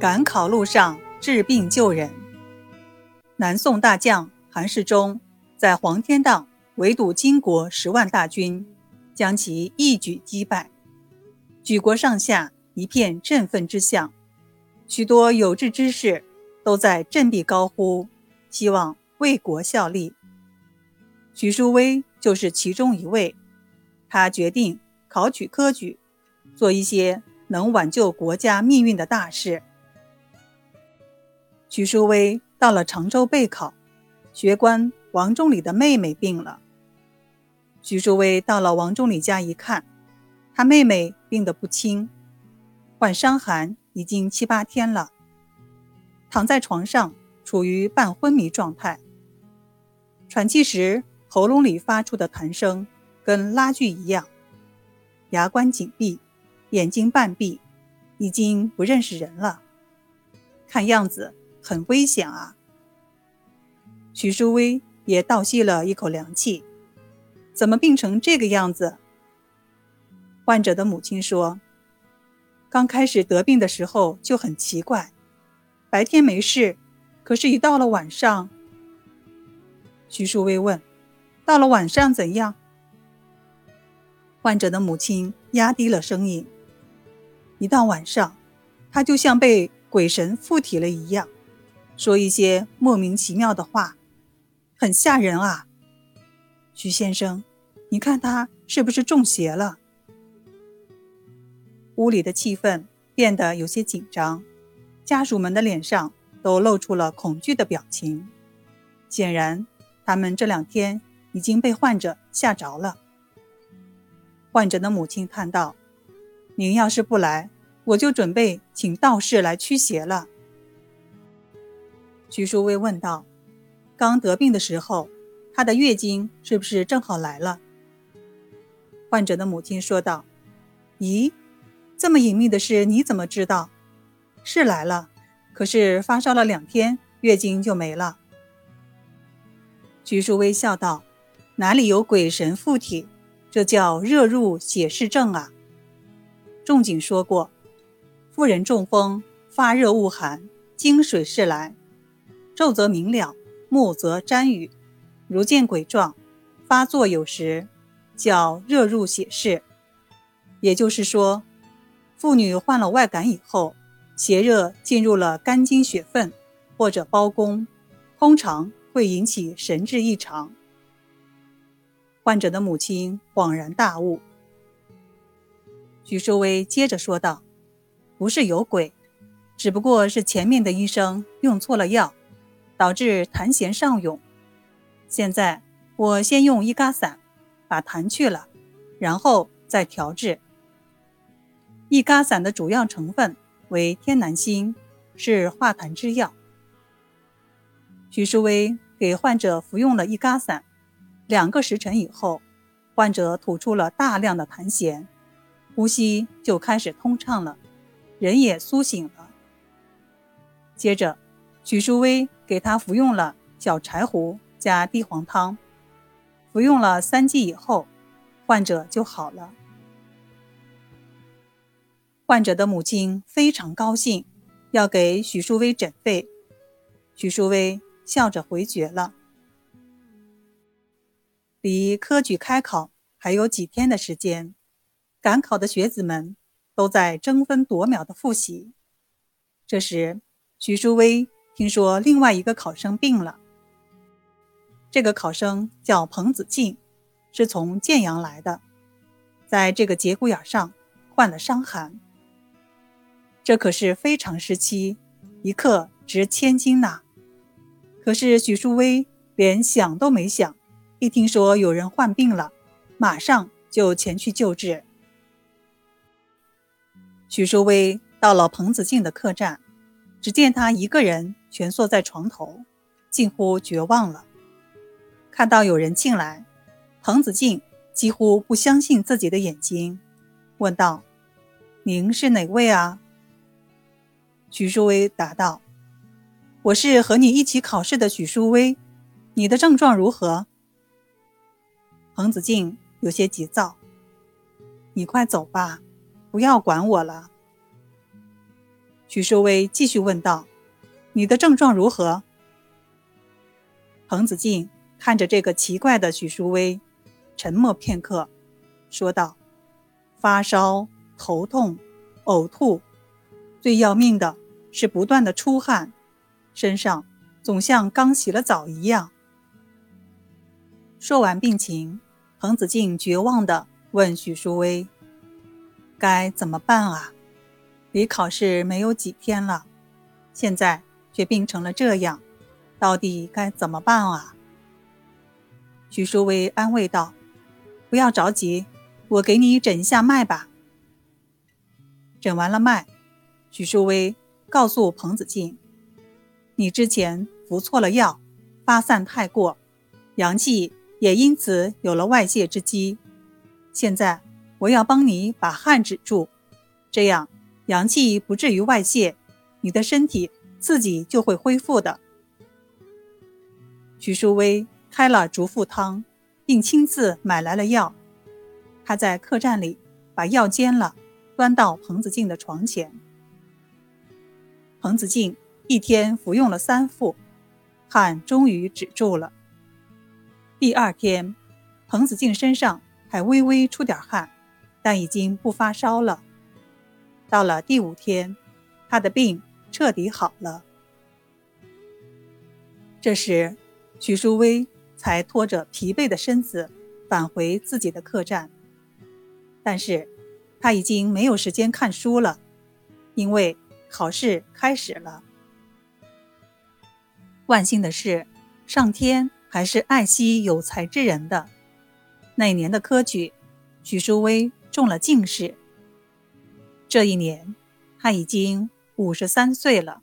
赶考路上治病救人。南宋大将韩世忠在黄天荡围堵金国十万大军，将其一举击败，举国上下一片振奋之象。许多有志之士都在振臂高呼，希望为国效力。徐淑薇就是其中一位。他决定考取科举，做一些能挽救国家命运的大事。徐淑薇到了常州备考，学官王仲礼的妹妹病了。徐淑薇到了王仲礼家一看，他妹妹病得不轻，患伤寒已经七八天了，躺在床上处于半昏迷状态，喘气时。喉咙里发出的痰声跟拉锯一样，牙关紧闭，眼睛半闭，已经不认识人了。看样子很危险啊！许淑薇也倒吸了一口凉气，怎么病成这个样子？患者的母亲说：“刚开始得病的时候就很奇怪，白天没事，可是，一到了晚上。”徐淑薇问。到了晚上怎样？患者的母亲压低了声音。一到晚上，他就像被鬼神附体了一样，说一些莫名其妙的话，很吓人啊！徐先生，你看他是不是中邪了？屋里的气氛变得有些紧张，家属们的脸上都露出了恐惧的表情，显然他们这两天。已经被患者吓着了。患者的母亲叹道：“您要是不来，我就准备请道士来驱邪了。”徐淑薇问道：“刚得病的时候，她的月经是不是正好来了？”患者的母亲说道：“咦，这么隐秘的事你怎么知道？是来了，可是发烧了两天，月经就没了。”徐淑薇笑道。哪里有鬼神附体？这叫热入血室症啊！仲景说过，妇人中风发热恶寒，经水势来，昼则明了，暮则沾雨，如见鬼状，发作有时，叫热入血室。也就是说，妇女患了外感以后，邪热进入了肝经血分或者包宫，通常会引起神志异常。患者的母亲恍然大悟。徐淑薇接着说道：“不是有鬼，只不过是前面的医生用错了药，导致痰涎上涌。现在我先用一嘎散把痰去了，然后再调治。一嘎散的主要成分为天南星，是化痰之药。徐淑薇给患者服用了一嘎散。”两个时辰以后，患者吐出了大量的痰涎，呼吸就开始通畅了，人也苏醒了。接着，许淑薇给他服用了小柴胡加地黄汤，服用了三剂以后，患者就好了。患者的母亲非常高兴，要给许淑薇诊费，许淑薇笑着回绝了。离科举开考还有几天的时间，赶考的学子们都在争分夺秒的复习。这时，许淑薇听说另外一个考生病了。这个考生叫彭子敬，是从建阳来的，在这个节骨眼上患了伤寒。这可是非常时期，一克值千金呐！可是许淑薇连想都没想。一听说有人患病了，马上就前去救治。许淑薇到了彭子敬的客栈，只见他一个人蜷缩在床头，近乎绝望了。看到有人进来，彭子敬几乎不相信自己的眼睛，问道：“您是哪位啊？”许淑薇答道：“我是和你一起考试的许淑薇，你的症状如何？”彭子敬有些急躁：“你快走吧，不要管我了。”许淑薇继续问道：“你的症状如何？”彭子敬看着这个奇怪的许淑薇，沉默片刻，说道：“发烧、头痛、呕吐，最要命的是不断的出汗，身上总像刚洗了澡一样。”说完病情，彭子敬绝望地问许淑薇：“该怎么办啊？离考试没有几天了，现在却病成了这样。”到底该怎么办啊？徐淑薇安慰道：“不要着急，我给你诊一下脉吧。”诊完了脉，徐淑薇告诉彭子敬：“你之前服错了药，发散太过，阳气也因此有了外泄之机。现在我要帮你把汗止住，这样阳气不至于外泄，你的身体自己就会恢复的。”徐淑薇开了竹附汤，并亲自买来了药。他在客栈里把药煎了，端到彭子敬的床前。彭子敬一天服用了三副，汗终于止住了。第二天，彭子敬身上还微微出点汗，但已经不发烧了。到了第五天，他的病彻底好了。这时。许淑薇才拖着疲惫的身子返回自己的客栈，但是他已经没有时间看书了，因为考试开始了。万幸的是，上天还是爱惜有才之人的。那年的科举，许淑薇中了进士。这一年，他已经五十三岁了。